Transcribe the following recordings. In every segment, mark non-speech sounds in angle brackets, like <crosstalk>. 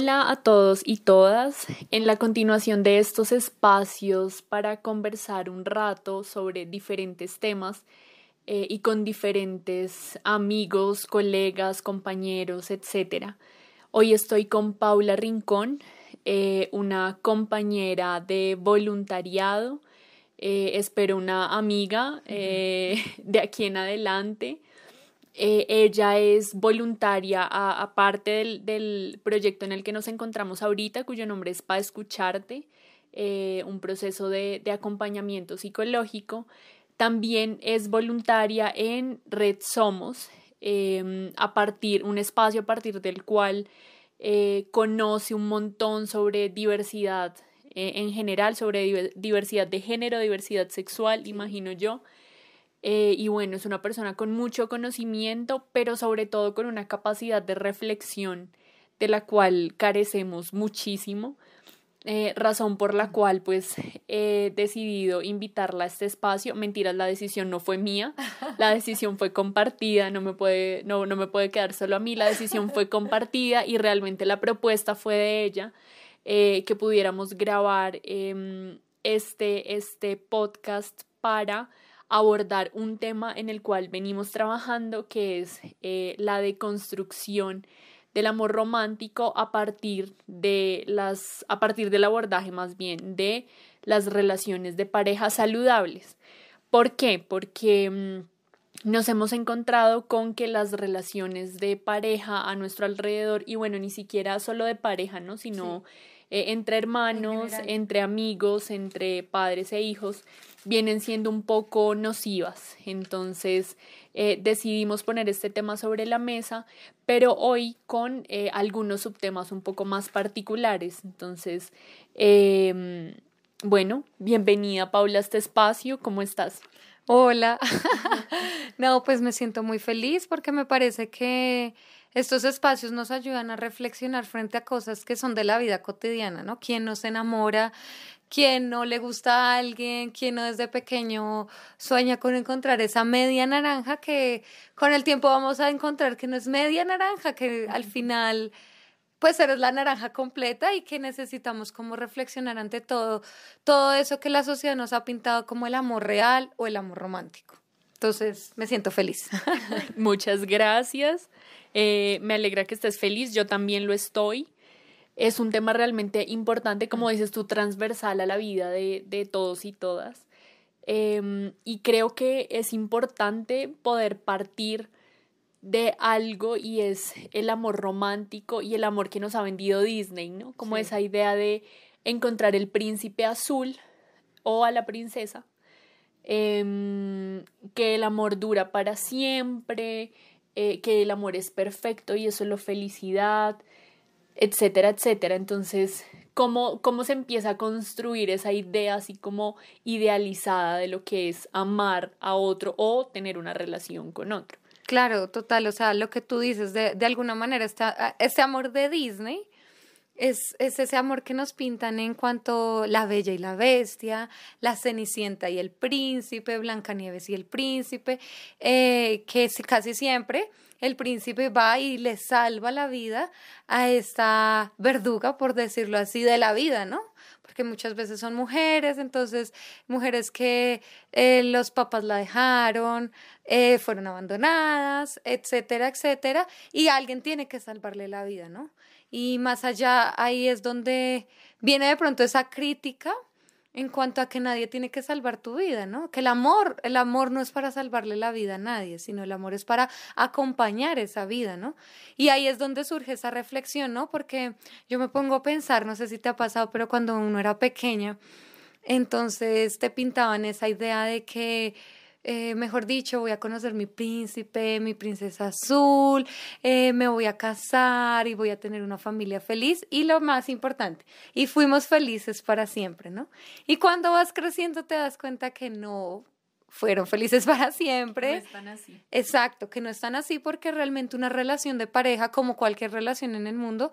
Hola a todos y todas. En la continuación de estos espacios para conversar un rato sobre diferentes temas eh, y con diferentes amigos, colegas, compañeros, etc. Hoy estoy con Paula Rincón, eh, una compañera de voluntariado, eh, espero una amiga <laughs> de aquí en adelante. Eh, ella es voluntaria aparte del, del, proyecto en el que nos encontramos ahorita, cuyo nombre es Pa Escucharte, eh, un proceso de, de, acompañamiento psicológico. También es voluntaria en Red Somos, em, a partir, un espacio a partir del cual eh, conoce un montón sobre diversidad en general, sobre diversidad de género, diversidad sexual, imagino yo. Eh, y bueno, es una persona con mucho conocimiento, pero sobre todo con una capacidad de reflexión de la cual carecemos muchísimo. Eh, razón por la cual pues he decidido invitarla a este espacio. Mentiras, la decisión no fue mía, <laughs> la decisión fue compartida, no me puede, no, no me puede quedar solo a mí, la decisión fue compartida y realmente la propuesta fue de ella eh, que pudiéramos grabar em, este, este podcast para abordar un tema en el cual venimos trabajando, que es eh, la deconstrucción del amor romántico a partir de las, a partir del abordaje más bien de las relaciones de pareja saludables. ¿Por qué? Porque mm, nos hemos encontrado con que las relaciones de pareja a nuestro alrededor, y bueno, ni siquiera solo de pareja, ¿no? Sino eh, entre hermanos, entre amigos, entre padres e hijos, vienen siendo un poco nocivas. Entonces eh, decidimos poner este tema sobre la mesa, pero hoy con eh, algunos subtemas un poco más particulares. Entonces, em, bueno, bienvenida Paula a este espacio, ¿cómo estás? Hola. <laughs> no, pues me siento muy feliz porque me parece que estos espacios nos ayudan a reflexionar frente a cosas que son de la vida cotidiana, ¿no? ¿Quién nos enamora? ¿Quién no le gusta a alguien? ¿Quién no desde pequeño sueña con encontrar esa media naranja que con el tiempo vamos a encontrar que no es media naranja, que al final pues eres la naranja completa y que necesitamos como reflexionar ante todo, todo eso que la sociedad nos ha pintado como el amor real o el amor romántico. Entonces, me siento feliz. <laughs> Muchas gracias. Eh, me alegra que estés feliz, yo también lo estoy. Es un tema realmente importante, como dices tú, transversal a la vida de, de todos y todas. Em, y creo que es importante poder partir de algo y es el amor romántico y el amor que nos ha vendido Disney, ¿no? Como esa idea de encontrar el príncipe azul o a la princesa, em, que el amor dura para siempre, eh, que el amor es perfecto y eso es la felicidad, etcétera, etcétera. Entonces, ¿cómo, ¿cómo se empieza a construir esa idea así como idealizada de lo que es amar a otro o tener una relación con otro? Claro, total, o sea, lo que tú dices, de, de alguna manera, está, este amor de Disney es, ese amor que nos pintan en cuanto la bella y la bestia, la cenicienta y el príncipe, Blancanieves y el príncipe, eh, que casi siempre el príncipe va y le salva la vida a esta verduga, por decirlo así, de la vida, ¿no? Porque muchas veces son mujeres, entonces mujeres que eh, los papás la dejaron, eh, fueron abandonadas, etcétera, etcétera, y alguien tiene que salvarle la vida, ¿no? Y más allá, ahí es donde viene de pronto esa crítica en cuanto a que nadie tiene que salvar tu vida, ¿no? Que el amor, el amor no es para salvarle la vida a nadie, sino el amor es para acompañar esa vida, ¿no? Y ahí es donde surge esa reflexión, ¿no? Porque yo me pongo a pensar, no sé si te ha pasado, pero cuando uno era pequeña, entonces te pintaban esa idea de que eh, mejor dicho, voy a conocer mi príncipe, mi princesa azul, eh, me voy a casar y voy a tener una familia feliz y lo más importante, y fuimos felices para siempre, ¿no? Y cuando vas creciendo te das cuenta que no fueron felices <laughs> para siempre. No están así. Exacto, que no están así porque realmente una relación de pareja, como cualquier relación en el mundo,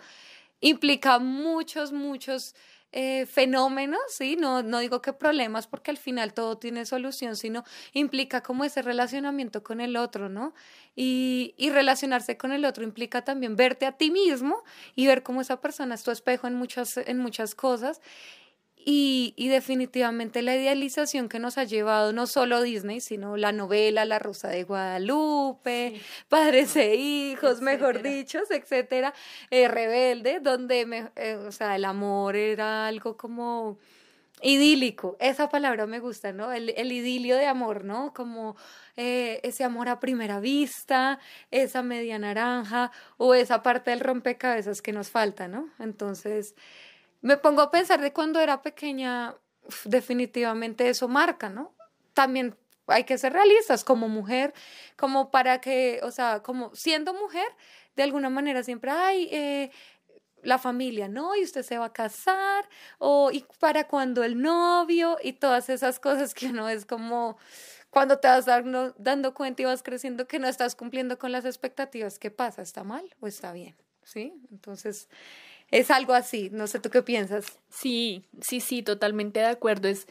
implica muchos, muchos eh, fenómenos, ¿sí? No, no digo que problemas porque al final todo tiene solución, sino implica como ese relacionamiento con el otro, ¿no? Y, y relacionarse con el otro implica también verte a ti mismo y ver cómo esa persona es tu espejo en muchas, en muchas cosas. Y, y, definitivamente la idealización que nos ha llevado no solo Disney, sino la novela La Rosa de Guadalupe, Padres e Hijos, mejor dicho, etcétera, eh, Rebelde, donde me, eh, o sea, el amor era algo como idílico, esa palabra me gusta, ¿no? El, el idilio de amor, ¿no? Como eh, ese amor a primera vista, esa media naranja o esa parte del rompecabezas que nos falta, ¿no? Entonces me pongo a pensar de cuando era pequeña, definitivamente eso marca, ¿no? También hay que ser realistas como mujer, como para que, o sea, como siendo mujer, de alguna manera siempre, hay eh, la familia, ¿no? Y usted se va a casar, o y para cuando el novio, y todas esas cosas que uno es como cuando te vas dando, dando cuenta y vas creciendo que no estás cumpliendo con las expectativas, ¿qué pasa? ¿Está mal o está bien? ¿Sí? Entonces, es algo así, no sé tú qué piensas. Sí, sí, sí, totalmente de acuerdo. Es,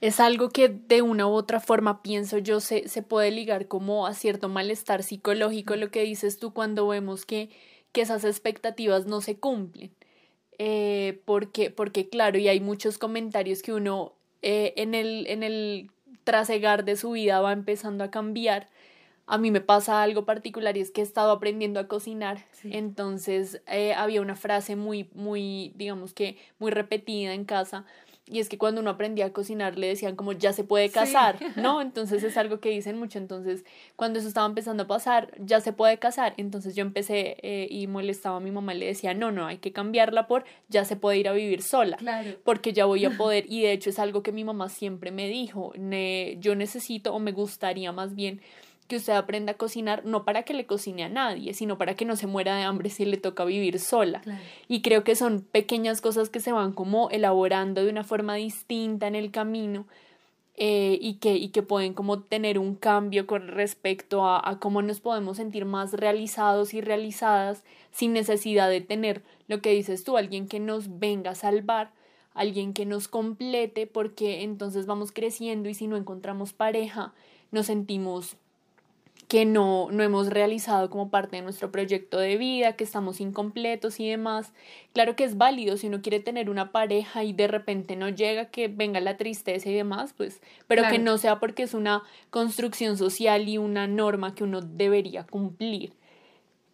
es algo que de una u otra forma pienso yo se, se puede ligar como a cierto malestar psicológico, lo que dices tú cuando vemos que, que esas expectativas no se cumplen. Eh, porque, porque claro, y hay muchos comentarios que uno eh, en, el, en el trasegar de su vida va empezando a cambiar a mí me pasa algo particular y es que he estado aprendiendo a cocinar. Entonces eh, había una frase muy, muy, digamos que muy repetida en casa y es que cuando uno aprendía a cocinar le decían como ya se puede casar, <laughs> ¿no? Entonces es algo que dicen mucho. Entonces cuando eso estaba empezando a pasar, ya se puede casar. Entonces yo empecé eh, y molestaba a mi mamá y le decía, no, no, hay que cambiarla por ya se puede ir a vivir sola. Claro. Porque ya voy a <laughs> poder. Y de hecho es algo que mi mamá siempre me dijo, yo necesito o me gustaría más bien que usted aprenda a cocinar, no para que le cocine a nadie, sino para que no se muera de hambre si le toca vivir sola. Y creo que son pequeñas cosas que se van como elaborando de una forma distinta en el camino eh, y, que, y que pueden como tener un cambio con respecto a, a cómo nos podemos sentir más realizados y realizadas sin necesidad de tener lo que dices tú, alguien que nos venga a salvar, alguien que nos complete, porque entonces vamos creciendo y si no encontramos pareja, nos sentimos que no, no hemos realizado como parte de nuestro proyecto de vida, que estamos incompletos y demás. Claro que es válido si uno quiere tener una pareja y de repente no llega, que venga la tristeza y demás, pues, pero que no sea porque es una construcción social y una norma que uno debería cumplir.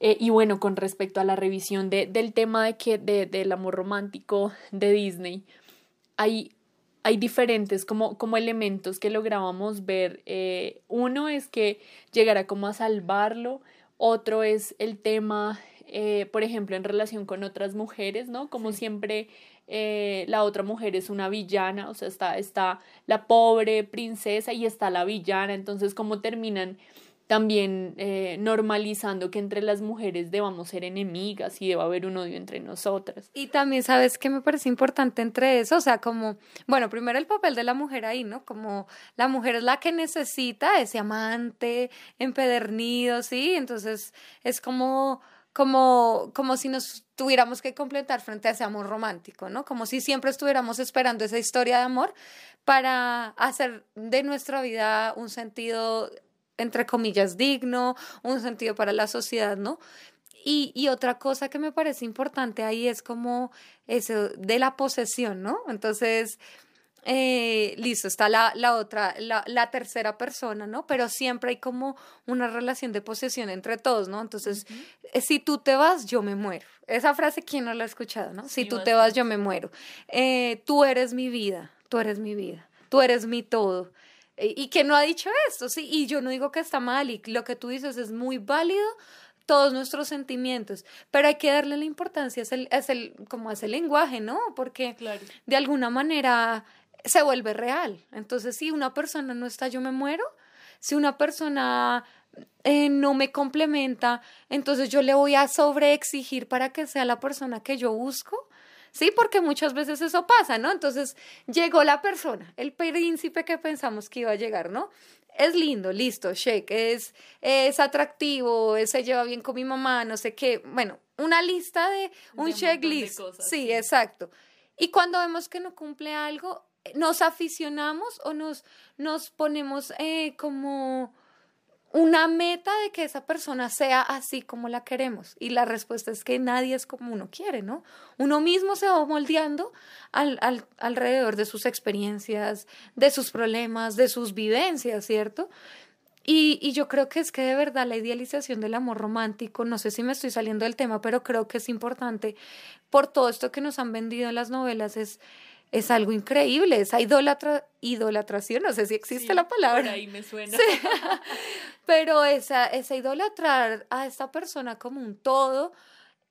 Eh, y bueno, con respecto a la revisión de, del tema de que, de, del amor romántico de Disney, hay hay diferentes como, como elementos que lográbamos ver. Eh, uno es que llegará como a salvarlo, otro es el tema, eh, por ejemplo, en relación con otras mujeres, ¿no? Como siempre eh, la otra mujer es una villana, o sea, está, está la pobre princesa y está la villana, entonces cómo terminan también eh, normalizando que entre las mujeres debamos ser enemigas y deba haber un odio entre nosotras. Y también sabes que me parece importante entre eso, o sea, como, bueno, primero el papel de la mujer ahí, ¿no? Como la mujer es la que necesita ese amante empedernido, ¿sí? Entonces es como como, como si nos tuviéramos que completar frente a ese amor romántico, ¿no? Como si siempre estuviéramos esperando esa historia de amor para hacer de nuestra vida un sentido entre comillas, digno, un sentido para la sociedad, ¿no? Y, y, otra cosa que me parece importante ahí es como eso de la posesión, ¿no? Entonces, eh, listo, está la, la otra, la, la, tercera persona, ¿no? Pero siempre hay como una relación de posesión entre todos, ¿no? Entonces, eh, si tú te vas, yo me muero. Esa frase, ¿quién no la ha escuchado, no? si tú te vas, yo me muero. Eh, tú eres mi vida, tú eres mi vida, tú eres mi todo. Eh, y que no ha dicho esto, sí, y yo no digo que está mal y lo que tú dices es muy válido, todos nuestros sentimientos, pero hay que darle la importancia, es el, es el, como es el lenguaje, ¿no? Porque de alguna manera se vuelve real. Entonces, si una persona no está, yo me muero. Si una persona eh, no me complementa, entonces yo le voy a sobreexigir para que sea la persona que yo busco. Sí, porque muchas veces eso pasa, ¿no? Entonces llegó la persona, el príncipe que pensamos que iba a llegar, ¿no? Es lindo, listo, shake, es, es atractivo, se lleva bien con mi mamá, no sé qué. Bueno, una lista de un checklist. sí, exacto. Y cuando vemos que no cumple algo, nos aficionamos o nos, nos ponemos eh, como una meta de que esa persona sea así como la queremos. Y la respuesta es que nadie es como uno quiere, ¿no? Uno mismo se va moldeando al, al, alrededor de sus experiencias, de sus problemas, de sus vivencias, ¿cierto? Y, y, yo creo que es que de verdad la idealización del amor romántico, no sé si me estoy saliendo del tema, pero creo que es importante por todo esto que nos han vendido en las novelas, es es algo increíble, esa idolatra, idolatración, no sé si existe la palabra. ahí me suena. <laughs> Pero esa, esa idolatrar a esta persona como un todo,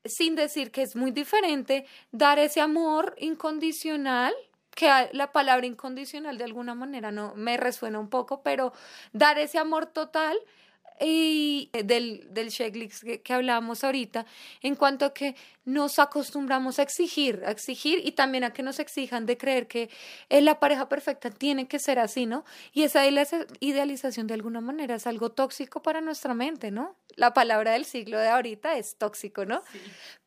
sin decir que es muy diferente, dar ese amor incondicional, que la palabra incondicional de alguna manera no me resuena un poco, pero dar ese amor total y eh, del, del checklist que, que hablábamos ahorita, en cuanto a que nos acostumbramos a exigir, a exigir y también a que nos exijan de creer que la pareja perfecta tiene que ser así, ¿no? Y esa idealización de alguna manera es algo tóxico para nuestra mente, ¿no? La palabra del siglo de ahorita es tóxico, ¿no?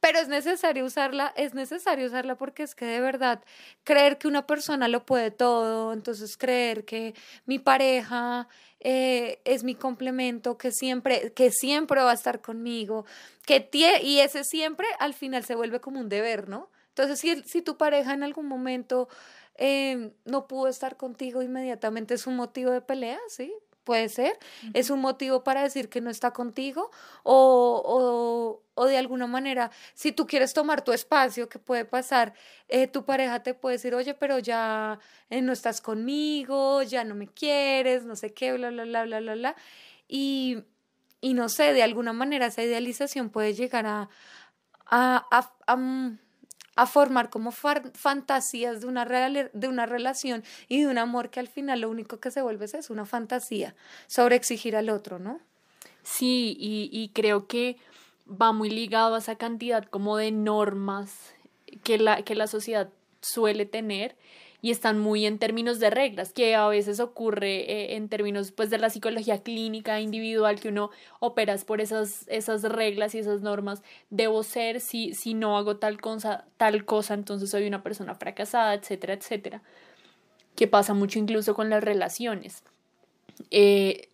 Pero es necesario usarla, es necesario usarla porque es que de verdad creer que una persona lo puede todo, entonces creer que mi pareja eh, es mi complemento, que siempre, que siempre va a estar conmigo, que tie y ese siempre al final se vuelve como un deber, ¿no? Entonces, si, si tu pareja en algún momento eh, no pudo estar contigo inmediatamente, es un motivo de pelea, ¿sí? Puede ser, es un motivo para decir que no está contigo o, o, o, de alguna manera, si tú quieres tomar tu espacio, que puede pasar, eh, tu pareja te puede decir, oye, pero ya eh, no estás conmigo, ya no me quieres, no sé qué, bla, bla, bla, bla, bla, bla. Y, y no sé, de alguna manera esa idealización puede llegar a, a, a, a mm, a formar como fantasías de una, de una relación y de un amor que al final lo único que se vuelve es una fantasía sobre exigir al otro, ¿no? Sí, y, y creo que va muy ligado a esa cantidad como de normas que la, que la sociedad suele tener y están muy en términos de reglas, que a veces ocurre eh, en términos pues de la psicología clínica individual, que uno opera por esas, esas reglas y esas normas, debo ser, si, si no hago tal cosa, tal cosa, entonces soy una persona fracasada, etcétera, etcétera, que pasa mucho incluso con las relaciones. Eh,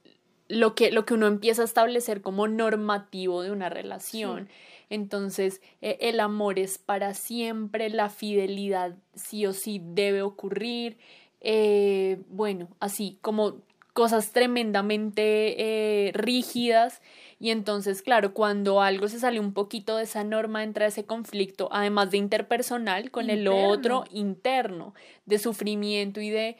lo que, lo que uno empieza a establecer como normativo de una relación. Entonces, eh, el amor es para siempre, la fidelidad sí o sí debe ocurrir. Eh, bueno, así como cosas tremendamente eh, rígidas y entonces claro cuando algo se sale un poquito de esa norma entra ese conflicto además de interpersonal con el otro interno de sufrimiento y de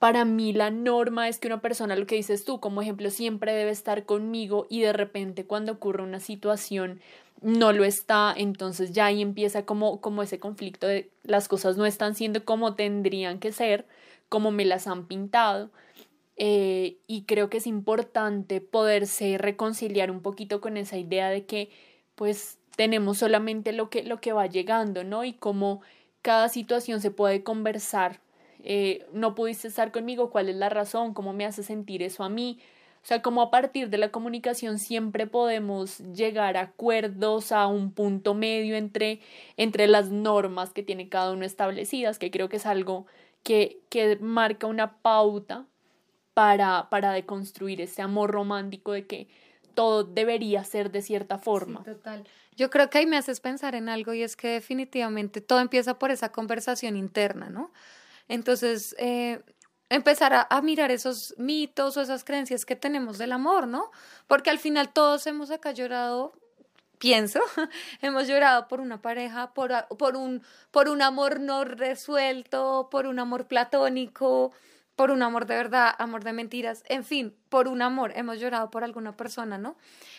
para mí la norma es que una persona, lo que dices tú, como ejemplo, siempre debe estar conmigo y de repente cuando ocurre una situación no lo está, entonces ya ahí empieza como, como ese conflicto de las cosas no están siendo como tendrían que ser, como me las han pintado. Eh, y creo que es importante poderse reconciliar un poquito con esa idea de que pues tenemos solamente lo que, lo que va llegando, ¿no? Y como cada situación se puede conversar. Eh, no pudiste estar conmigo, ¿cuál es la razón? ¿Cómo me hace sentir eso a mí? O sea, como a partir de la comunicación siempre podemos llegar a acuerdos, a un punto medio entre, entre las normas que tiene cada uno establecidas, que creo que es algo que, que marca una pauta para, para deconstruir ese amor romántico de que todo debería ser de cierta forma. total. Yo creo que ahí me haces pensar en algo y es que definitivamente todo empieza por esa conversación interna, ¿no? Entonces, eh, empezar a, mirar esos mitos o esas creencias que tenemos del amor, ¿no? Porque al final todos hemos acá llorado, pienso, <laughs> hemos llorado por una pareja, por, un, por un amor no resuelto, por un amor platónico, por un amor de verdad, amor de mentiras, en fin, por un amor hemos llorado por alguna persona, ¿no?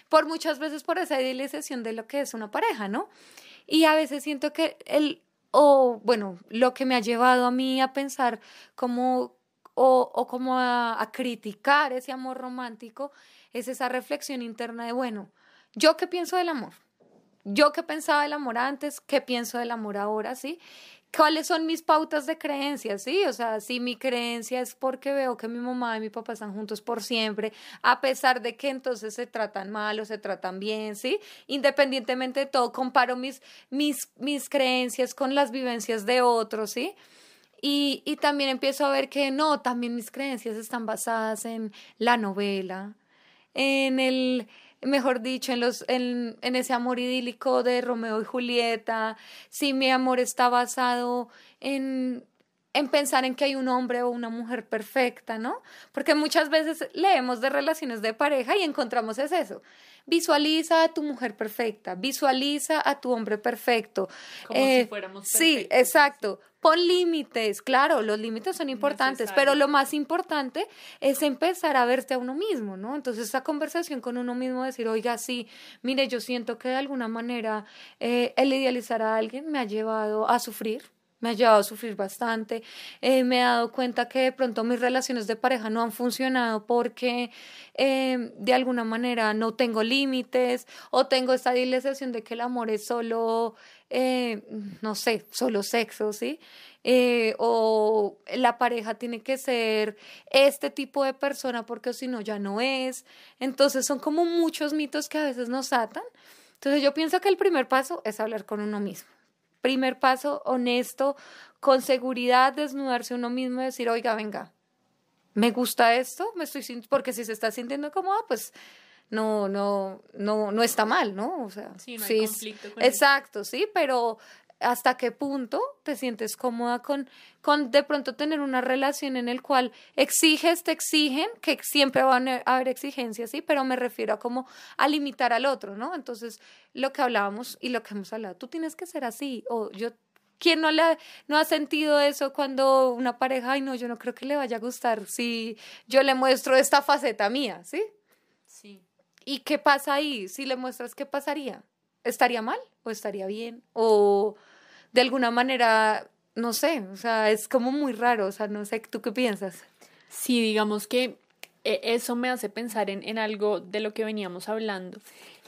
Por muchas veces por esa idealización de lo que es una pareja, ¿no? Y a veces siento que el, o bueno, lo que me ha llevado a mí a pensar como o, o como a, a, criticar ese amor romántico, es esa reflexión interna de, bueno, ¿yo qué pienso del amor? ¿Yo qué pensaba del amor antes? ¿Qué pienso del amor ahora? ¿Sí? Cuáles son mis pautas de creencias, ¿sí? O sea, si mi creencia es porque veo que mi mamá y mi papá están juntos por siempre, a pesar de que entonces se tratan mal o se tratan bien, ¿sí? Independientemente de todo, comparo mis, mis, mis creencias con las vivencias de otros, ¿sí? Y, y también empiezo a ver que no, también mis creencias están basadas en la novela, en el, mejor dicho, en, los, en, en ese amor idílico de Romeo y Julieta, si mi amor está basado en, en pensar en que hay un hombre o una mujer perfecta, ¿no? Porque muchas veces leemos de relaciones de pareja y encontramos es eso. Visualiza a tu mujer perfecta, visualiza a tu hombre perfecto. Como si eh, fuéramos Sí, exacto. Pon límites, claro, los límites son importantes, pero lo más importante es empezar a verte a uno mismo, ¿no? Entonces, esa conversación con uno mismo, decir, oiga, sí, mire, yo siento que de alguna manera eh, el idealizar a alguien me ha llevado a sufrir, me ha llevado a sufrir bastante. Eh, me he dado cuenta que de pronto mis relaciones de pareja no han funcionado porque eh, de alguna manera no tengo límites o tengo esta idealización de que el amor es solo, eh, no sé, solo sexo, ¿sí? o la pareja tiene que ser este tipo de persona porque si no ya no es. Entonces son como muchos mitos que a veces nos atan. Entonces yo pienso que el primer paso es hablar con uno mismo primer paso honesto, con seguridad, desnudarse uno mismo y decir, oiga, venga, me gusta esto, me estoy porque si se está sintiendo cómoda, pues no, no, no, no está mal, ¿no? O sea, sí, no hay conflicto exacto, sí, pero hasta qué punto te sientes cómoda con, con de pronto tener una relación en el cual exiges, te exigen, que siempre van a haber exigencias, sí, pero me refiero a como a limitar al otro, ¿no? Entonces, lo que hablábamos y lo que hemos hablado, tú tienes que ser así, o yo ¿Quién no, le, no ha sentido eso cuando una pareja, ay no, yo no creo que le vaya a gustar si yo le muestro esta faceta mía, ¿sí? Sí. ¿Y qué pasa ahí? Si le muestras, ¿qué pasaría? ¿Estaría mal o estaría bien? ¿O de alguna manera, no sé, o sea, es como muy raro, o sea, no sé, ¿tú qué piensas? Sí, digamos que eh, eso me hace pensar en, en algo de lo que veníamos hablando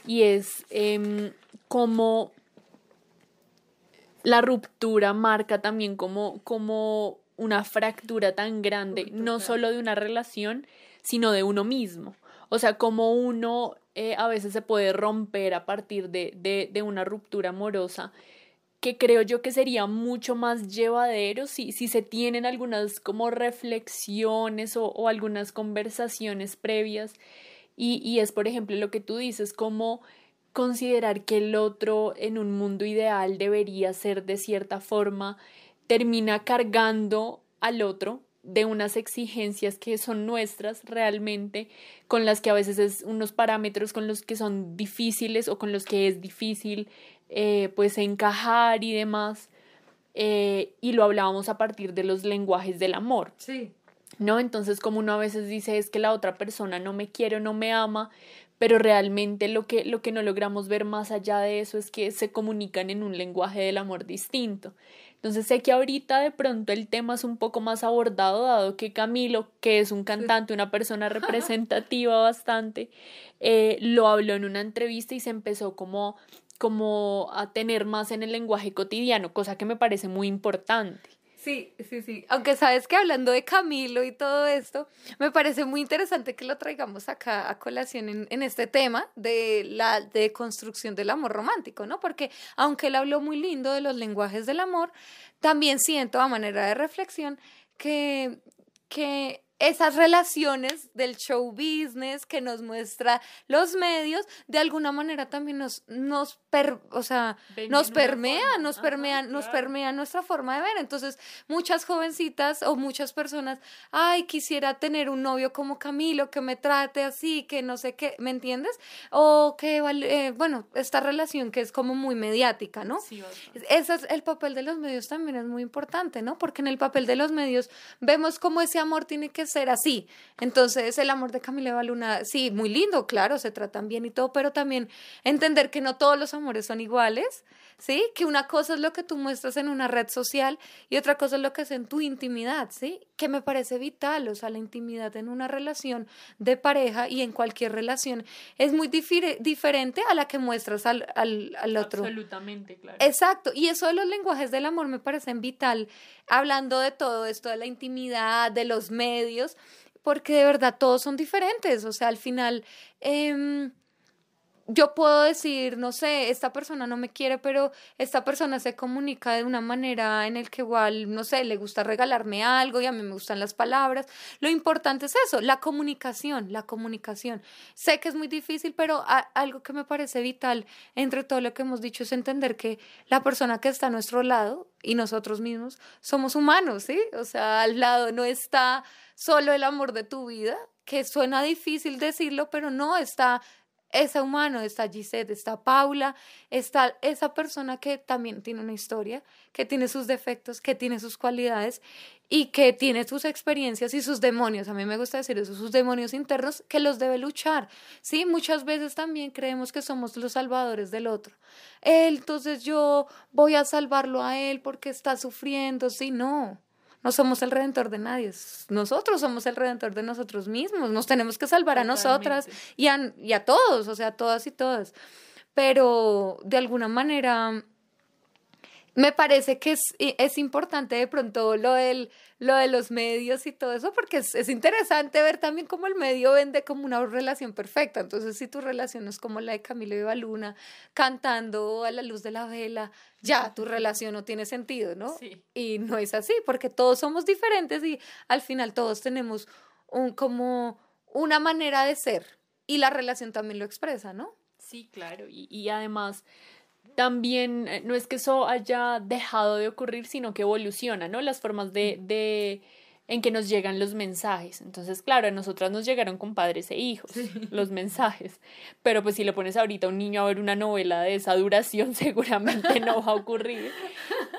y es eh, cómo la ruptura marca también como, como una fractura tan grande, no solo de una relación, sino de uno mismo. O sea, como uno eh, a veces se puede romper a partir de, de, de una ruptura amorosa que creo yo que sería mucho más llevadero si, si se tienen algunas como reflexiones o, algunas conversaciones previas. Y, y, es por ejemplo lo que tú dices como considerar que el otro en un mundo ideal debería ser de cierta forma termina cargando al otro de unas exigencias que son nuestras realmente, con las que a veces es unos parámetros con los que son difíciles o con los que es difícil eh, pues encajar y demás. Eh, y lo hablábamos a partir de los lenguajes del amor. Sí. ¿No? Entonces, como uno a veces dice es que la otra persona no me quiere o no me ama, pero realmente lo que, lo que no logramos ver más allá de eso es que se comunican en un lenguaje del amor distinto. Entonces sé que ahorita de pronto el tema es un poco más abordado, dado que Camilo, que es un cantante, una persona <laughs> representativa bastante, eh, lo habló en una entrevista y se empezó como como a tener más en el lenguaje cotidiano, cosa que me parece muy importante. Sí, sí, sí. Aunque sabes que hablando de Camilo y todo esto, me parece muy interesante que lo traigamos acá a colación en, en este tema de la deconstrucción del amor romántico, ¿no? Porque aunque él habló muy lindo de los lenguajes del amor, también siento a manera de reflexión que, que esas relaciones del show business que nos muestra los medios, de alguna manera también nos, nos, o sea, nos permea, nos permea, nos permea nuestra forma de ver. Entonces, muchas jovencitas o muchas personas, ay, quisiera tener un novio como Camilo, que me trate así, que no sé qué, ¿me entiendes? O que, eh, bueno, esta relación que es como muy mediática, ¿no? Sí, Ese es el papel de los medios también es muy importante, ¿no? Porque en el papel de los medios vemos cómo ese amor tiene que ser así. Entonces, el amor de Camila Luna, sí, muy lindo, claro, se tratan bien y todo, pero también entender que no todos los amores son iguales, ¿sí? Que una cosa es lo que tú muestras en una red social y otra cosa es lo que es en tu intimidad, ¿sí? Que me parece vital, o sea, la intimidad en una relación de pareja y en cualquier relación es muy diferente a la que muestras al, al, al otro. Absolutamente, claro. Exacto, y eso de los lenguajes del amor me parecen vital, hablando de todo esto, de la intimidad, de los medios, porque de verdad todos son diferentes, o sea, al final... Eh, yo puedo decir, no sé, esta persona no me quiere, pero esta persona se comunica de una manera en el que igual, no sé, le gusta regalarme algo y a mí me gustan las palabras. Lo importante es eso, la comunicación, la comunicación. Sé que es muy difícil, pero algo que me parece vital entre todo lo que hemos dicho es entender que la persona que está a nuestro lado y nosotros mismos somos humanos, ¿sí? O sea, al lado no está solo el amor de tu vida, que suena difícil decirlo, pero no está ese humano, está Gisette, está Paula, está esa persona que también tiene una historia, que tiene sus defectos, que tiene sus cualidades y que tiene sus experiencias y sus demonios. A mí me gusta decir eso, sus demonios internos que los debe luchar. Sí, muchas veces también creemos que somos los salvadores del otro. Él, entonces yo voy a salvarlo a él porque está sufriendo. Sí, no. No somos el redentor de nadie, nosotros somos el redentor de nosotros mismos, nos tenemos que salvar a nosotras y a, y a todos, o sea, a todas y todas. Pero de alguna manera me parece que es, es, importante de pronto lo, del, lo de los medios y todo eso, porque es, es, interesante ver también cómo el medio vende como una relación perfecta. Entonces, si tu relación es como la de Camilo y Baluna, cantando a la luz de la vela, ya tu relación no tiene sentido, ¿no? Sí. Y no es así, porque todos somos diferentes y al final todos tenemos un, como una manera de ser y la relación también lo expresa, ¿no? Sí, claro. Y, y además también eh, no es que eso haya dejado de ocurrir, sino que evoluciona, ¿no? Las formas de, de en que nos llegan los mensajes. Entonces, claro, a nosotras nos llegaron con padres e hijos los mensajes, pero pues si le pones ahorita a un niño a ver una novela de esa duración, <laughs> seguramente no va a ocurrir.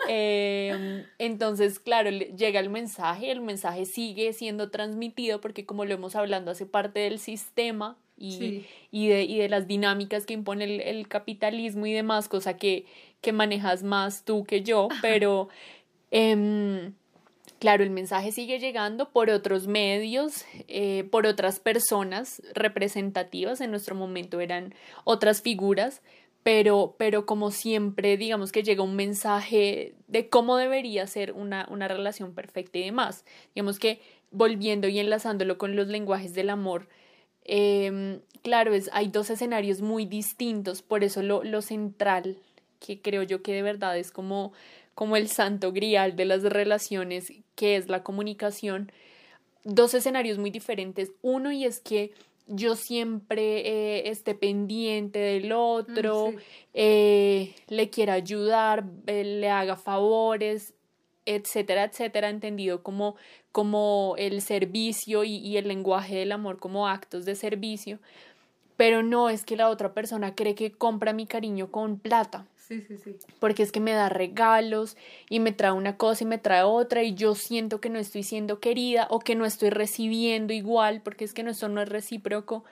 Em, entonces, claro, llega el mensaje, el mensaje sigue siendo transmitido porque como lo hemos hablado, hace parte del sistema y, y, de, y de las dinámicas que impone el, el, capitalismo y demás, cosa que, que manejas más tú que yo, pero eh, claro, el mensaje sigue llegando por otros medios, eh, por otras personas representativas, en nuestro momento eran otras figuras, pero, pero como siempre, digamos que llega un mensaje de cómo debería ser una, una relación perfecta y demás. Digamos que volviendo y enlazándolo con los lenguajes del amor, eh, claro, es, hay dos escenarios muy distintos, por eso lo, lo central, que creo yo que de verdad es como, como el santo grial de las relaciones, que es la comunicación, dos escenarios muy diferentes. Uno y es que yo siempre eh, esté pendiente del otro, mm, eh, le quiera ayudar, eh, le haga favores, etcétera, etcétera, entendido como, como el servicio y, y el lenguaje del amor como actos de servicio, pero no es que la otra persona cree que compra mi cariño con plata. Sí, sí, sí. Porque es que me da regalos y me trae una cosa y me trae otra y yo siento que no estoy siendo querida o que no estoy recibiendo igual porque es que no, eso no es recíproco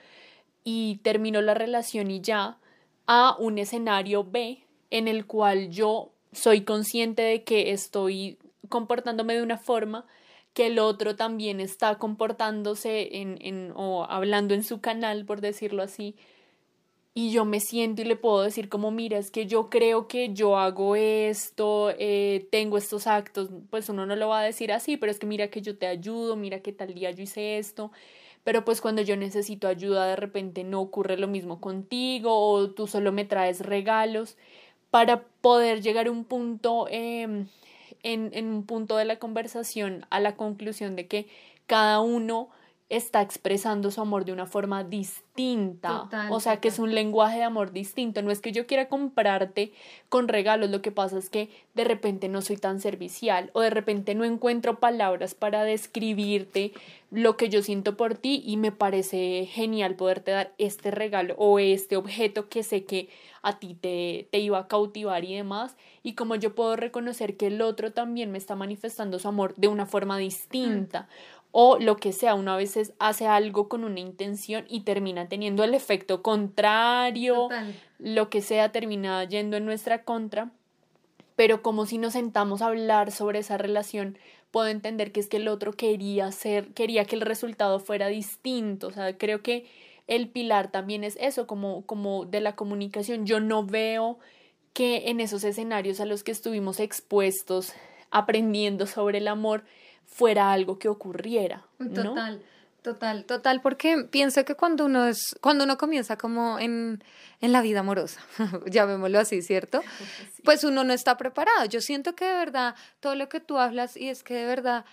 y termino la relación y ya a un escenario B en el cual yo soy consciente de que estoy comportándome de una forma que el otro también está comportándose en, en o hablando en su canal, por decirlo así, y yo me siento y le puedo decir como, mira, es que yo creo que yo hago esto, eh, tengo estos actos, pues uno no lo va a decir así, pero es que mira que yo te ayudo, mira que tal día yo hice esto, pero pues cuando yo necesito ayuda de repente no ocurre lo mismo contigo o tú solo me traes regalos para poder llegar a un punto, em, en, en un punto de la conversación a la conclusión de que cada uno está expresando su amor de una forma distinta. o sea, que es un lenguaje de amor distinto. No es que yo quiera comprarte con regalos, lo que pasa es que de repente no soy tan servicial o de repente no encuentro palabras para describirte lo que yo siento por ti y me parece genial poderte dar este regalo o este objeto que sé que a ti te, te iba a cautivar y demás. Y como yo puedo reconocer que el otro también me está manifestando su amor de una forma distinta o lo que sea, uno a veces hace algo con una intención y termina teniendo el efecto contrario, lo que sea termina yendo en nuestra contra, pero como si nos sentamos a hablar sobre esa relación, puedo entender que es que el otro quería ser, quería que el resultado fuera distinto, o sea, creo que el pilar también es eso, como, como de la comunicación. Yo no veo que en esos escenarios a los que estuvimos expuestos aprendiendo sobre el amor fuera algo que ocurriera. Total. Total, total, porque pienso que cuando uno es, cuando uno comienza como en, en la vida amorosa, <laughs> llamémoslo así, ¿cierto? Pues uno no está preparado. Yo siento que de verdad, todo lo que tú hablas, y es que de verdad,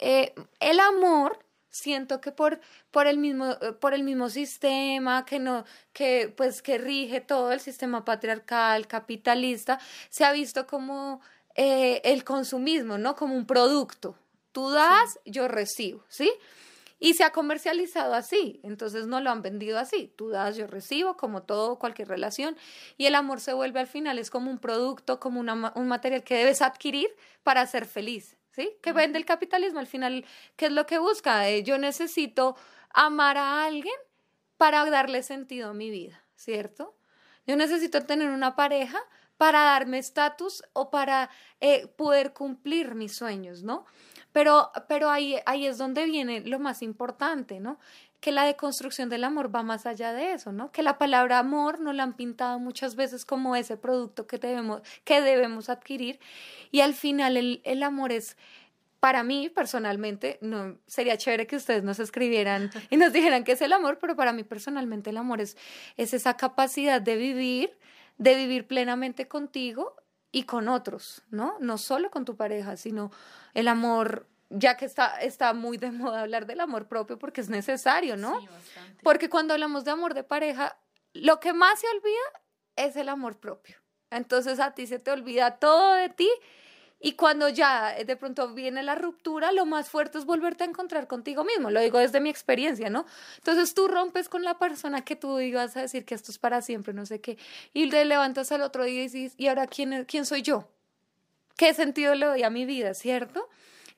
eh, el amor, siento que por, por el mismo, por el mismo sistema que no, que pues que rige todo el sistema patriarcal, capitalista, se ha visto como eh, el consumismo, ¿no? Como un producto. Tú das, yo recibo, ¿sí? Y se ha comercializado así, entonces no lo han vendido así. Tú das, yo recibo, como todo, cualquier relación. Y el amor se vuelve al final, es como un producto, como una, un material que debes adquirir para ser feliz. ¿Sí? Que vende el capitalismo al final, ¿qué es lo que busca? Eh, yo necesito amar a alguien para darle sentido a mi vida, ¿cierto? Yo necesito tener una pareja para darme estatus o para eh, poder cumplir mis sueños, ¿no? Pero, pero ahí, ahí es donde viene lo más importante, ¿no? Que la deconstrucción del amor va más allá de eso, ¿no? Que la palabra amor nos la han pintado muchas veces como ese producto que debemos, que debemos adquirir y al final el, el amor es, para mí personalmente, no sería chévere que ustedes nos escribieran y nos dijeran qué es el amor, pero para mí personalmente el amor es, es esa capacidad de vivir, de vivir plenamente contigo y con otros, ¿no? No solo con tu pareja, sino el amor, ya que está, está muy de <laughs> moda hablar del amor propio porque es necesario, ¿no? Sí. Porque cuando hablamos de amor de pareja, lo que más se olvida es el amor propio. Entonces a ti se te olvida todo de ti y cuando ya eh, de pronto viene la ruptura, lo más fuerte es volverte a encontrar contigo mismo. Lo digo desde mi experiencia, ¿no? Entonces tú rompes con la persona que tú ibas a decir que esto es para siempre, no sé qué, y te levantas al otro día y dices, ¿y ahora quién, quién soy yo? ¿Qué sentido le doy a mi vida, cierto?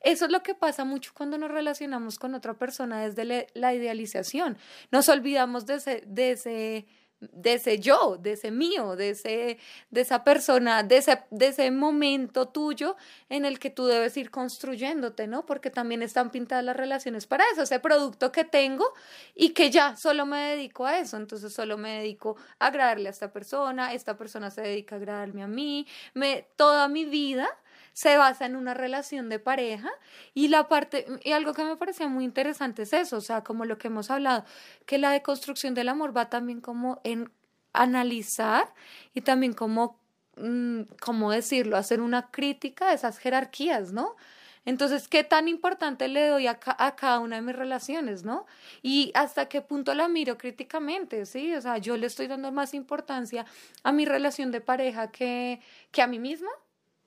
Eso es lo que pasa mucho cuando nos relacionamos con otra persona desde la idealización. Nos olvidamos de de ese de ese yo, de ese mío, de, ese, de esa persona, de ese, de ese momento tuyo en el que tú debes ir construyéndote, ¿no? Porque también están pintadas las relaciones para eso, ese producto que tengo y que ya solo me dedico a eso, entonces solo me dedico a agradarle a esta persona, esta persona se dedica a agradarme a mí, me, toda mi vida se basa en una relación de pareja y la parte, y algo que me parecía muy interesante es eso, o sea, como lo que hemos hablado, que la deconstrucción del amor va también como en analizar y también como, mm, ¿cómo decirlo?, hacer una crítica de esas jerarquías, ¿no? Entonces, ¿qué tan importante le doy a, cada una de mis relaciones, no? Y hasta qué punto la miro críticamente, ¿sí? O sea, yo le estoy dando más importancia a mi relación de pareja que, que a mí misma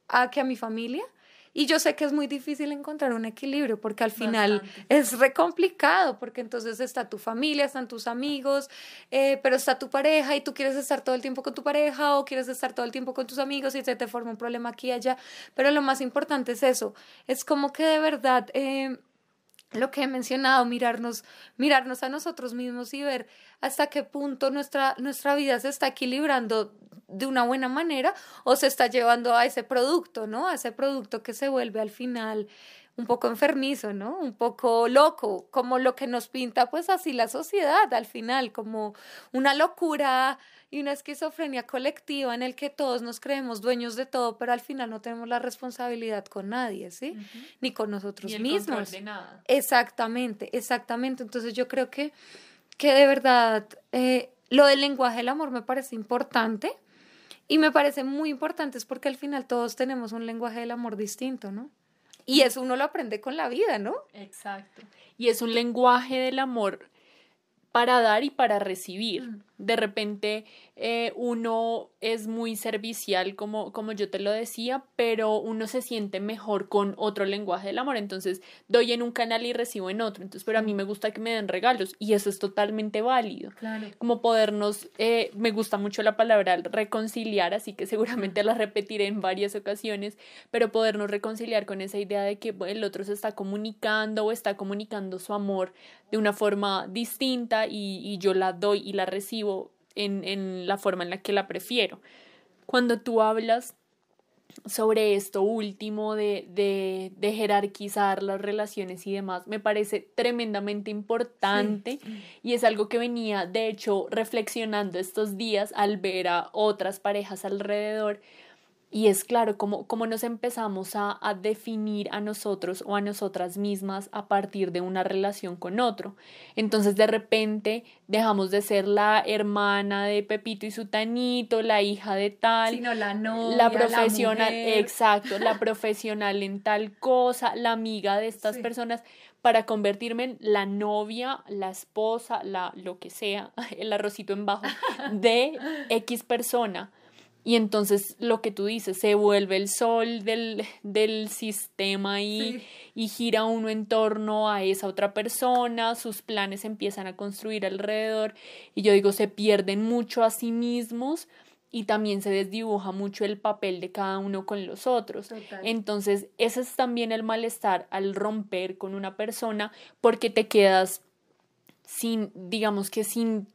a que a mi familia. Y yo sé que es muy difícil encontrar un equilibrio porque al final es re complicado porque entonces está tu familia, están tus amigos, eh, pero está tu pareja y tú quieres estar todo el tiempo con tu pareja o quieres estar todo el tiempo con tus amigos y se te forma un problema aquí y allá. Pero lo más importante es eso, es como que de verdad... Eh, lo que he mencionado, mirarnos, mirarnos a nosotros mismos y ver hasta qué punto nuestra, nuestra vida se está equilibrando de una buena manera o se está llevando a ese producto, ¿no? A ese producto que se vuelve al final un poco enfermizo, ¿no? Un poco loco, como lo que nos pinta pues así la sociedad al final, como una locura y una esquizofrenia colectiva en el que todos nos creemos dueños de todo, pero al final no tenemos la responsabilidad con nadie, ¿sí? Ni con nosotros Ni el mismos. De nada. Exactamente, exactamente. Entonces yo creo que, que de verdad eh, lo del lenguaje del amor me parece importante y me parece muy importante es porque al final todos tenemos un lenguaje del amor distinto, ¿no? Y eso uno lo aprende con la vida, ¿no? Exacto. Y es un lenguaje del amor para dar y para recibir. Mm de repente eh, uno es muy servicial, como, como yo te lo decía, pero uno se siente mejor con otro lenguaje del amor. Entonces, doy en un canal y recibo en otro. Entonces, pero a mí me gusta que me den regalos y eso es totalmente válido. Claro. Como podernos, eh, me gusta mucho la palabra reconciliar, así que seguramente la repetiré en varias ocasiones, pero podernos reconciliar con esa idea de que el otro se está comunicando o está comunicando su amor de una forma distinta y, y yo la doy y la recibo en, en la forma en la que la prefiero. Cuando tú hablas sobre esto último de, de, de, jerarquizar las relaciones y demás, me parece tremendamente importante y es algo que venía, de hecho, reflexionando estos días al ver a otras parejas alrededor y es claro, como, como nos empezamos a, a, definir a nosotros o a nosotras mismas a partir de una relación con otro. Entonces de repente dejamos de ser la hermana de Pepito y su Tanito, la hija de tal, sino la novia, la profesional, exacto, la profesional en tal cosa, la amiga de estas sí. personas para convertirme en la novia, la esposa, la lo que sea, <laughs> el arrocito en bajo <laughs> de X persona. Y entonces lo que tú dices, se vuelve el sol del, del sistema y, sí. y gira uno en torno a esa otra persona, sus planes empiezan a construir alrededor y yo digo, se pierden mucho a sí mismos y también se desdibuja mucho el papel de cada uno con los otros. Total. Entonces, ese es también el malestar al romper con una persona porque te quedas sin, digamos que sin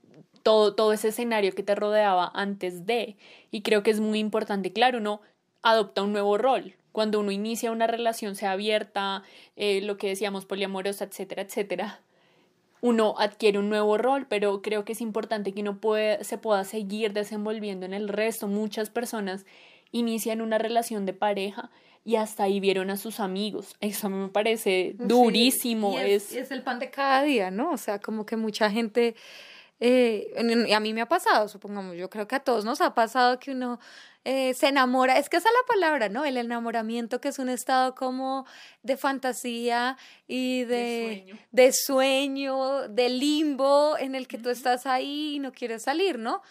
todo, todo ese escenario que te rodeaba antes de. Y creo que es muy importante, claro, uno adopta un nuevo rol. Cuando uno inicia una relación, sea abierta, eh, lo que decíamos, poliamorosa, etcétera, etcétera, uno adquiere un nuevo rol, pero creo que es importante que uno puede, se pueda seguir desenvolviendo en el resto. Muchas personas inician una relación de pareja y hasta ahí vieron a sus amigos. Eso a mí me parece durísimo. Sí, es, es, es el pan de cada día, ¿no? O sea, como que mucha gente eh, a mí me ha pasado, supongamos, yo creo que a todos nos ha pasado que uno eh, se enamora, es que esa es la palabra, ¿no? El enamoramiento que es un estado como de fantasía y de, de, sueño. de, sueño. de limbo en el que tú estás ahí y no quieres salir, ¿no?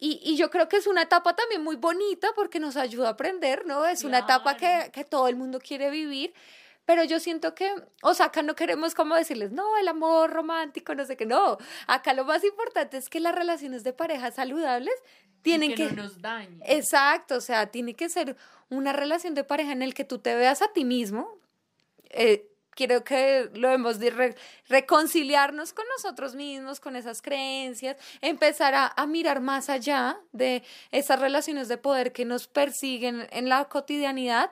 Y, y, yo creo que es una etapa también muy bonita porque nos ayuda a aprender, ¿no? Es claro. una etapa que, que todo el mundo quiere vivir, pero yo siento que, o sea, acá no queremos como decirles, no, el amor romántico, no sé qué, no. Acá lo más importante es que las relaciones de pareja saludables tienen y que... que no nos dañen. Exacto, o sea, tiene que ser una relación de pareja en el que tú te veas a ti mismo. Eh, creo que lo hemos de re reconciliarnos con nosotros mismos, con esas creencias, empezar a, a, mirar más allá de esas relaciones de poder que nos persiguen en la cotidianidad,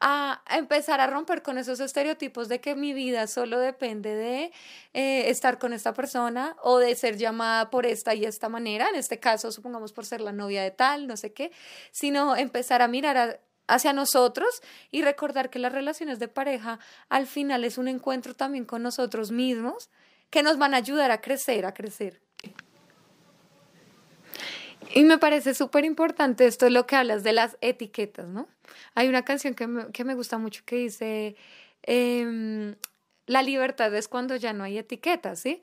a empezar a romper con esos estereotipos de que mi vida solo depende de eh, estar con esta persona o de ser llamada por esta y esta manera, en este caso supongamos por ser la novia de tal, no sé qué, sino empezar a mirar hacia nosotros y recordar que las relaciones de pareja al final es un encuentro también con nosotros mismos que nos van a ayudar a crecer, a crecer. Y me parece súper importante esto es lo que hablas de las etiquetas, ¿no? Hay una canción que me, que me gusta mucho que dice, eh, la libertad es cuando ya no hay etiquetas, ¿sí?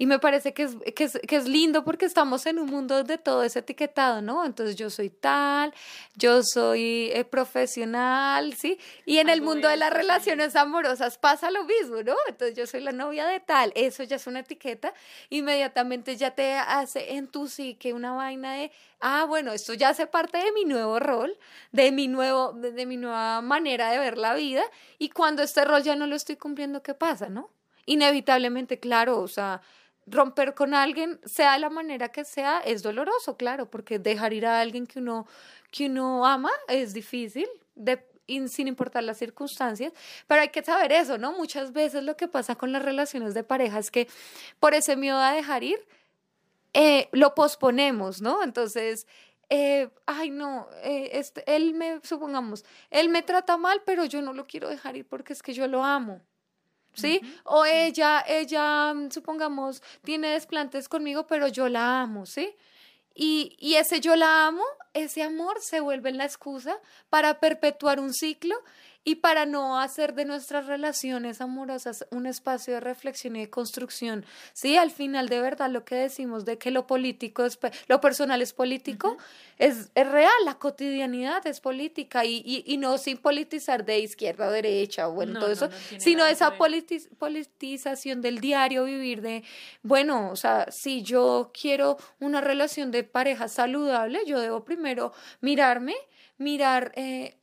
Y me parece que es, que, es, que es lindo porque estamos en un mundo de todo ese etiquetado, ¿no? Entonces yo soy tal, yo soy eh, profesional, ¿sí? Y en el mundo de las relaciones amorosas pasa lo mismo, ¿no? Entonces yo soy la novia de tal, eso ya es una etiqueta, inmediatamente ya te hace en tu psique una vaina de, ah, bueno, esto ya hace parte de mi nuevo rol, de mi, nuevo, de, de mi nueva manera de ver la vida, y cuando este rol ya no lo estoy cumpliendo, ¿qué pasa, no? Inevitablemente, claro, o sea, romper con alguien, sea de la manera que sea, es doloroso, claro, porque dejar ir a alguien que uno, que uno ama es difícil, de, sin importar las circunstancias, pero hay que saber eso, ¿no? Muchas veces lo que pasa con las relaciones de pareja es que por ese miedo a dejar ir, eh, lo posponemos, ¿no? Entonces, eh, ay no, eh, este, él me, supongamos, él me trata mal, pero yo no lo quiero dejar ir porque es que yo lo amo. ¿Sí? Uh -huh. O ella, ella, supongamos, tiene desplantes conmigo, pero yo la amo, ¿sí? Y, y ese yo la amo, ese amor se vuelve la excusa para perpetuar un ciclo y para no hacer de nuestras relaciones amorosas un espacio de reflexión y de construcción. Sí, al final de verdad lo que decimos de que lo político es, lo personal es político, uh -huh. es, es, real, la cotidianidad es política y, y, y, no sin politizar de izquierda a derecha, bueno, no, todo eso, no, no sino esa politi politización del diario vivir de, bueno, o sea, si yo quiero una relación de pareja saludable, yo debo primero mirarme, mirar... Eh,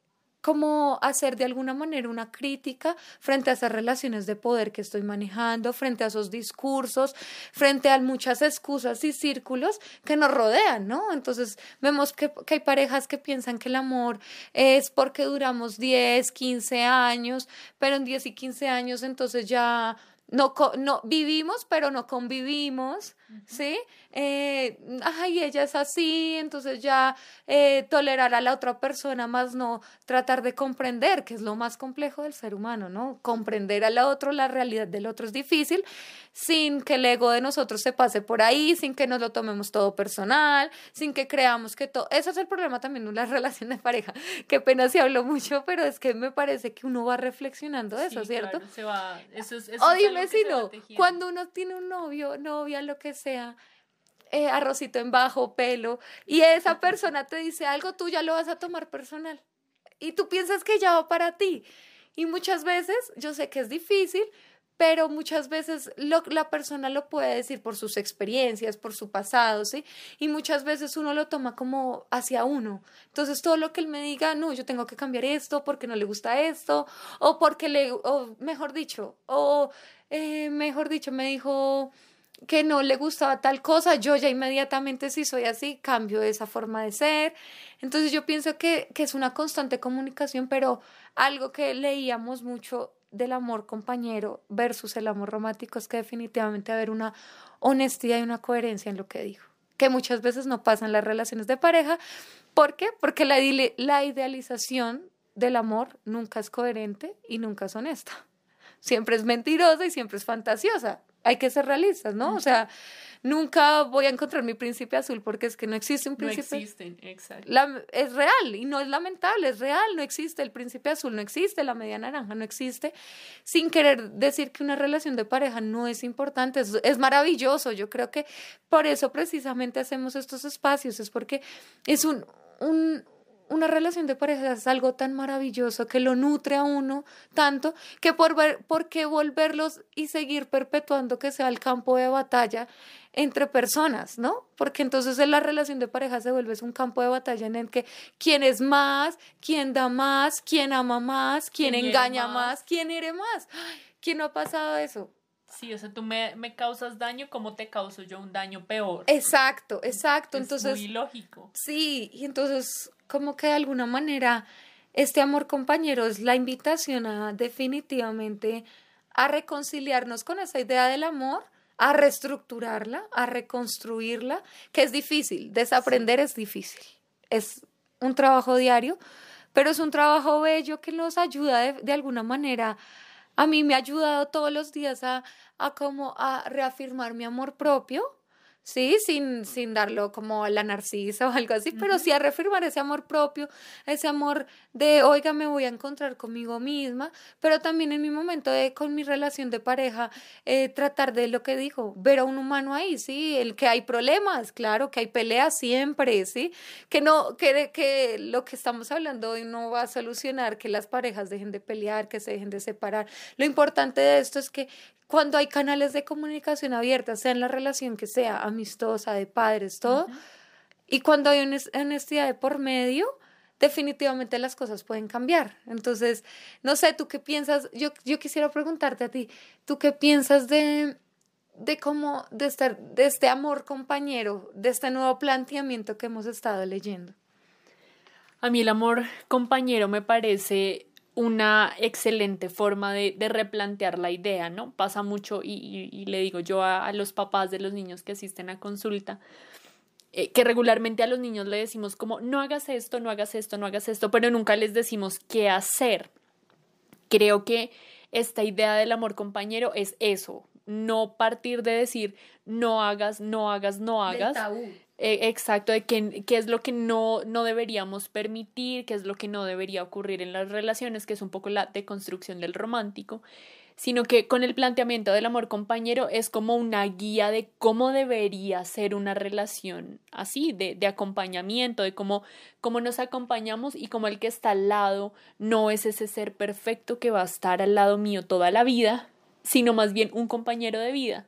como hacer de alguna manera una crítica frente a esas relaciones de poder que estoy manejando, frente a esos discursos, frente a muchas excusas y círculos que nos rodean, ¿no? Entonces vemos que, que hay parejas que piensan que el amor es porque duramos 10, 15 años, pero en 10 y 15 años entonces ya no, no vivimos, pero no convivimos, ¿sí? Eh, ay, ella es así, entonces ya eh, tolerar a la otra persona, más no tratar de comprender, que es lo más complejo del ser humano, ¿no? Comprender al otro, la realidad del otro es difícil, sin que el ego de nosotros se pase por ahí, sin que nos lo tomemos todo personal, sin que creamos que todo... Eso es el problema también de la <laughs> relación de pareja. Qué pena si hablo mucho, pero es que me parece que uno va reflexionando de eso, ¿cierto? se va... Eso es, o dime si no, cuando uno tiene un novio, novia, lo que sea, eh, arrocito en bajo, pelo, y esa persona te dice algo, tú ya lo vas a tomar personal. Y tú piensas que ya va para ti. Y muchas veces, yo sé que es difícil, pero muchas veces la persona lo puede decir por sus experiencias, por su pasado, ¿sí? Y muchas veces uno lo toma como hacia uno. Entonces, todo lo que él me diga, no, yo tengo que cambiar esto porque no le gusta esto, o porque le, o mejor dicho, o eh, mejor dicho, me dijo, que no le gustaba tal cosa, yo ya inmediatamente si soy así, cambio esa forma de ser. Entonces yo pienso que, que es una constante comunicación, pero algo que leíamos mucho del amor compañero versus el amor romántico es que definitivamente haber una honestidad y una coherencia en lo que dijo, que muchas veces no pasa en las relaciones de pareja. ¿Por qué? Porque la, la idealización del amor nunca es coherente y nunca es honesta. Siempre es mentirosa y siempre es fantasiosa hay que ser realistas, ¿no? O sea, nunca voy a encontrar mi príncipe azul porque es que no existe un príncipe. No existen, exacto. es real y no es lamentable, es real, no existe el príncipe azul, no existe la media naranja, no existe. Sin querer decir que una relación de pareja no es importante, es, es maravilloso. Yo creo que por eso precisamente hacemos estos espacios, es porque es un, un, una relación de pareja es algo tan maravilloso que lo nutre a uno tanto que por, ver, por qué volverlos y seguir perpetuando que sea el campo de batalla entre personas, ¿no? Porque entonces en la relación de pareja se vuelve un campo de batalla en el que quién es más, quién da más, quién ama más, quién, engaña más? quién eres más. ¿Quién no ha pasado eso? Sí, o sea, tú me, me, causas daño, ¿cómo te causo yo un daño peor? Exacto, exacto. entonces, muy lógico. Sí, y entonces como que de alguna manera este amor compañero es la invitación a definitivamente a reconciliarnos con esa idea del amor, a reestructurarla, a reconstruirla, que es difícil, desaprender es difícil, es un trabajo diario, pero es un trabajo bello que nos ayuda de, de alguna manera. A mí me ha ayudado todos los días a, a como a reafirmar mi amor propio, Sí, sin, sin darlo como a la narcisa o algo así, pero sí a reafirmar ese amor propio, ese amor de, oiga, me voy a encontrar conmigo misma, pero también en mi momento de, con mi relación de pareja, eh, tratar de lo que dijo, ver a un humano ahí, sí, el que hay problemas, claro, que hay peleas siempre, sí, que no, que, que lo que estamos hablando hoy no va a solucionar que las parejas dejen de pelear, que se dejen de separar. Lo importante de esto es que cuando hay canales de comunicación abierta, sea en la relación que sea, amistosa, de padres, todo, y cuando hay honestidad de por medio, definitivamente las cosas pueden cambiar. Entonces, no sé, tú qué piensas, yo, yo quisiera preguntarte a ti, ¿tú qué piensas de, de cómo, de, estar, de este amor compañero, de este nuevo planteamiento que hemos estado leyendo? A mí el amor compañero me parece una excelente forma de, de, replantear la idea, ¿no? Pasa mucho y, y, le digo yo a, a, los papás de los niños que asisten a consulta, eh, que regularmente a los niños le decimos como, no hagas esto, no hagas esto, no hagas esto, pero nunca les decimos qué hacer. Creo que esta idea del amor compañero es eso, no partir de decir, no hagas, no hagas, no hagas. Eh, exacto, de qué, qué es lo que no, no deberíamos permitir, qué es lo que no debería ocurrir en las relaciones, que es un poco la deconstrucción del romántico, sino que con el planteamiento del amor compañero es como una guía de cómo debería ser una relación así, de, de acompañamiento, de cómo, cómo nos acompañamos y cómo el que está al lado no es ese ser perfecto que va a estar al lado mío toda la vida, sino más bien un compañero de vida.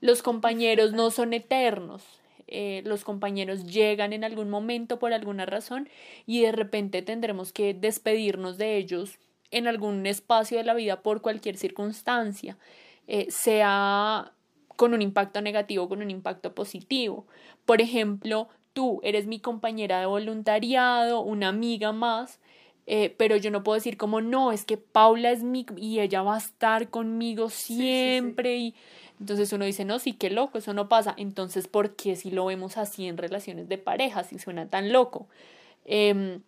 Los compañeros no son eternos, eh, los compañeros llegan en algún momento por alguna razón y de repente tendremos que despedirnos de ellos en algún espacio de la vida por cualquier circunstancia, eh, sea con un impacto negativo, con un impacto positivo. Por ejemplo, tú eres mi compañera de voluntariado, una amiga más, eh, pero yo no puedo decir como no, es que Paula es mi y ella va a estar conmigo siempre y entonces uno dice, no, sí, qué loco, eso no pasa. Entonces, ¿por qué si lo vemos así en relaciones de pareja, si suena tan loco? Em,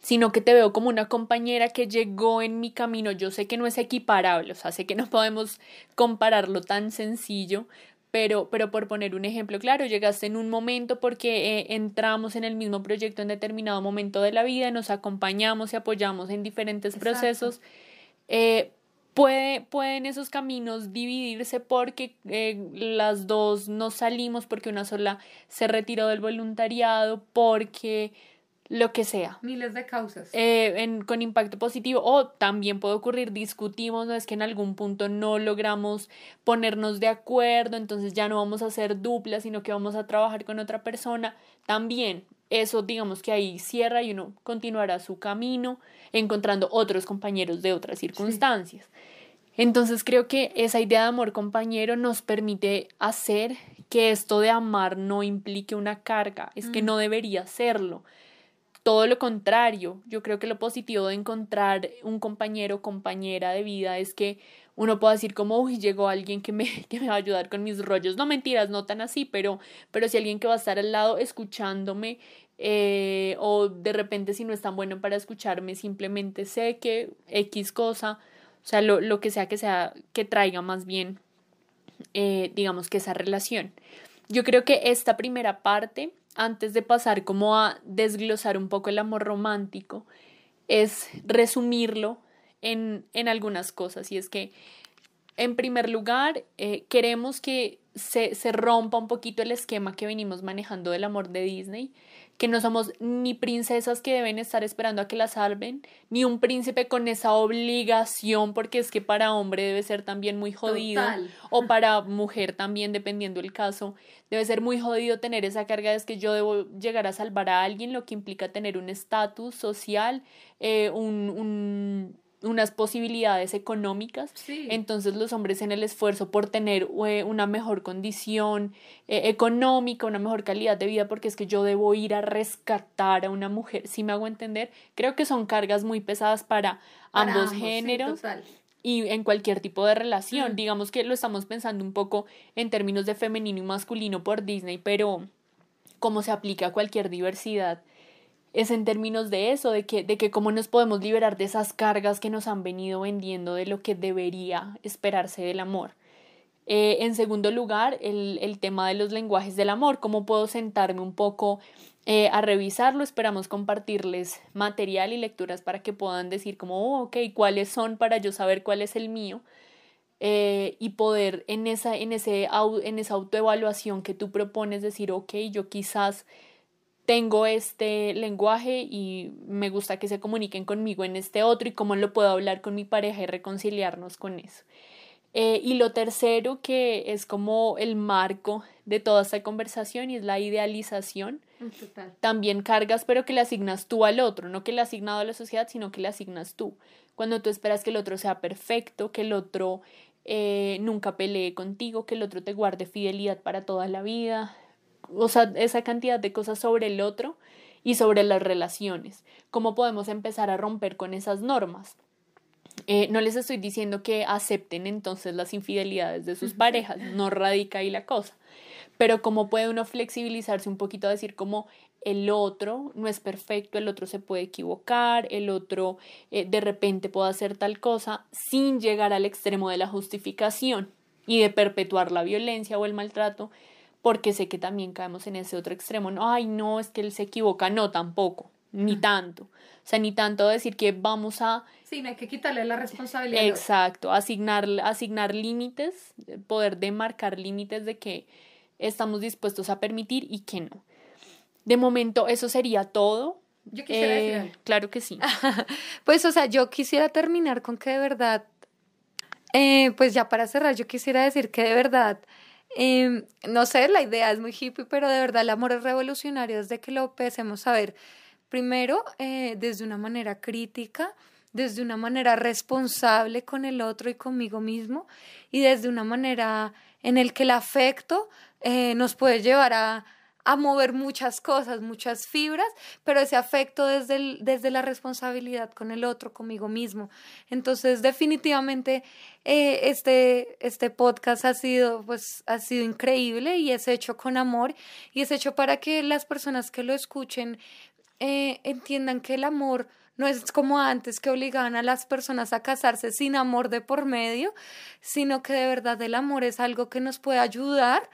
sino que te veo como una compañera que llegó en mi camino. Yo sé que no es equiparable, o sea, sé que no podemos compararlo tan sencillo, pero, pero por poner un ejemplo claro, llegaste en un momento porque eh, entramos en el mismo proyecto en determinado momento de la vida, nos acompañamos y apoyamos en diferentes procesos. Eh, puede, pueden esos caminos dividirse porque eh, las dos no salimos, porque una sola se retiró del voluntariado, porque lo que sea. Miles de causas. Eh, con impacto positivo. O también puede ocurrir, discutimos, no es que en algún punto no logramos ponernos de acuerdo, entonces ya no vamos a hacer dupla, sino que vamos a trabajar con otra persona. También eso digamos que ahí cierra y uno continuará su camino encontrando otros compañeros de otras circunstancias. Entonces creo que esa idea de amor compañero nos permite hacer que esto de amar no implique una carga, es que mm. no debería serlo. Todo lo contrario, yo creo que lo positivo de encontrar un compañero o compañera de vida es que uno pueda decir como, uy, llegó alguien que me, <laughs> que me va a ayudar con mis rollos. No mentiras, no tan así, pero, pero si alguien que va a estar al lado escuchándome eh, o de repente si no es tan bueno para escucharme, simplemente sé que X cosa, o sea, lo, lo que sea que sea, que traiga más bien, eh, digamos que esa relación. Yo creo que esta primera parte antes de pasar como a desglosar un poco el amor romántico, es resumirlo en, en algunas cosas. Y es que, en primer lugar, eh, queremos que se, se rompa un poquito el esquema que venimos manejando del amor de Disney que no somos ni princesas que deben estar esperando a que las salven, ni un príncipe con esa obligación, porque es que para hombre debe ser también muy jodido, o para mujer también, dependiendo el caso, debe ser muy jodido tener esa carga de que yo debo llegar a salvar a alguien, lo que implica tener un estatus social, eh, un, un unas posibilidades económicas. Entonces los hombres en el esfuerzo por tener eh, una mejor condición eh, económica, una mejor calidad de vida, porque es que yo debo ir a rescatar a una mujer, si me hago entender, creo que son cargas muy pesadas para, ambos, géneros. y en cualquier tipo de relación. Mm. Digamos que lo estamos pensando un poco en términos de femenino y masculino por Disney, pero como se aplica a cualquier diversidad es en términos de eso, de que, de que cómo nos podemos liberar de esas cargas que nos han venido vendiendo de lo que debería esperarse del amor. Eh, en segundo lugar, el, el, tema de los lenguajes del amor, cómo puedo sentarme un poco eh, a revisarlo, esperamos compartirles material y lecturas para que puedan decir como, oh, ok, cuáles son para yo saber cuál es el mío. Eh, y poder en esa, en, ese, en esa autoevaluación que tú propones decir, ok, yo quizás tengo este lenguaje y me gusta que se comuniquen conmigo en este otro y cómo lo puedo hablar con mi pareja y reconciliarnos con eso. Eh, y lo tercero que es como el marco de toda esta conversación y es la idealización. También cargas, pero que le asignas tú al otro, no que le asignado a la sociedad, sino que le asignas tú. Cuando tú esperas que el otro sea perfecto, que el otro eh, nunca pelee contigo, que el otro te guarde fidelidad para toda la vida, o sea, esa cantidad de cosas sobre el otro y sobre las relaciones. ¿Cómo podemos empezar a romper con esas normas? Eh, no les estoy diciendo que acepten entonces las infidelidades de sus parejas, no radica ahí la cosa. Pero cómo puede uno flexibilizarse un poquito a decir como el otro no es perfecto, el otro se puede equivocar, el otro eh, de repente puede hacer tal cosa sin llegar al extremo de la justificación y de perpetuar la violencia o el maltrato, porque sé que también caemos en ese otro extremo. No, ay, no, es que él se equivoca. No, tampoco, ni tanto. O sea, ni tanto decir que vamos a... Sí, no hay que quitarle la responsabilidad. Exacto, asignar, asignar límites, poder demarcar límites de que estamos dispuestos a permitir y que no. De momento, eso sería todo. Yo quisiera decir eh, Claro que sí. <laughs> pues, o sea, yo quisiera terminar con que de verdad, eh, pues ya para cerrar, yo quisiera decir que de verdad Em, no sé, la idea es muy hippie, pero de verdad el amor es revolucionario desde que lo empecemos a ver. Primero, eh, desde una manera crítica, desde una manera responsable con el otro y conmigo mismo, y desde una manera en el que el afecto eh, nos puede llevar a, a mover muchas cosas, muchas fibras, pero ese afecto desde, desde la responsabilidad con el otro, conmigo mismo. Entonces, definitivamente, eh, este, este podcast ha sido, pues, ha sido increíble y es hecho con amor y es hecho para que las personas que lo escuchen eh, entiendan que el amor no es como antes que obligaban a las personas a casarse sin amor de por medio, sino que de verdad el amor es algo que nos puede ayudar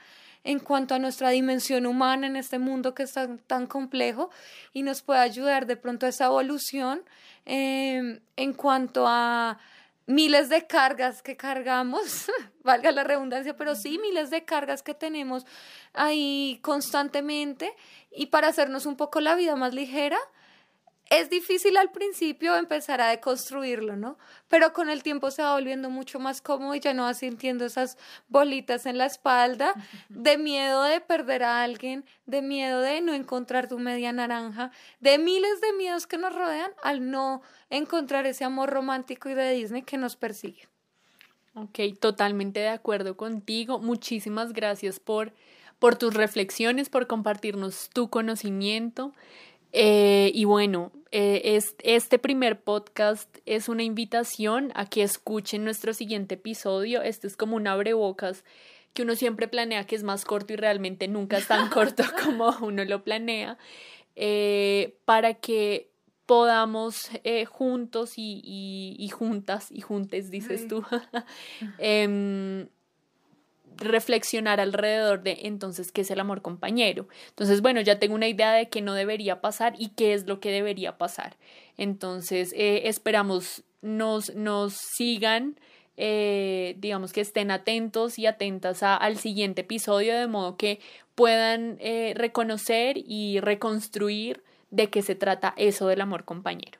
en cuanto a nuestra dimensión humana en este mundo que es tan, complejo y nos puede ayudar de pronto a esa evolución em, en cuanto a miles de cargas que cargamos, <laughs> valga la redundancia, pero sí miles de cargas que tenemos ahí constantemente y para hacernos un poco la vida más ligera, es difícil al principio empezar a deconstruirlo, ¿no? Pero con el tiempo se va volviendo mucho más cómodo y ya no vas sintiendo esas bolitas en la espalda de miedo de perder a alguien, de miedo de no encontrar tu media naranja, de miles de miedos que nos rodean al no encontrar ese amor romántico y de Disney que nos persigue. Ok, totalmente de acuerdo contigo. Muchísimas gracias por, por tus reflexiones, por compartirnos tu conocimiento. Eh, y bueno, eh, este primer podcast es una invitación a que escuchen nuestro siguiente episodio. Este es como un abrebocas que uno siempre planea que es más corto y realmente nunca es tan <laughs> corto como uno lo planea, eh, para que podamos juntos y, y, juntas y juntes, dices tú, <laughs> reflexionar alrededor de entonces qué es el amor compañero. Entonces, bueno, ya tengo una idea de qué no debería pasar y qué es lo que debería pasar. Entonces, eh, esperamos nos, nos sigan, eh, digamos que estén atentos y atentas al siguiente episodio, de modo que puedan eh, reconocer y reconstruir de qué se trata eso del amor compañero.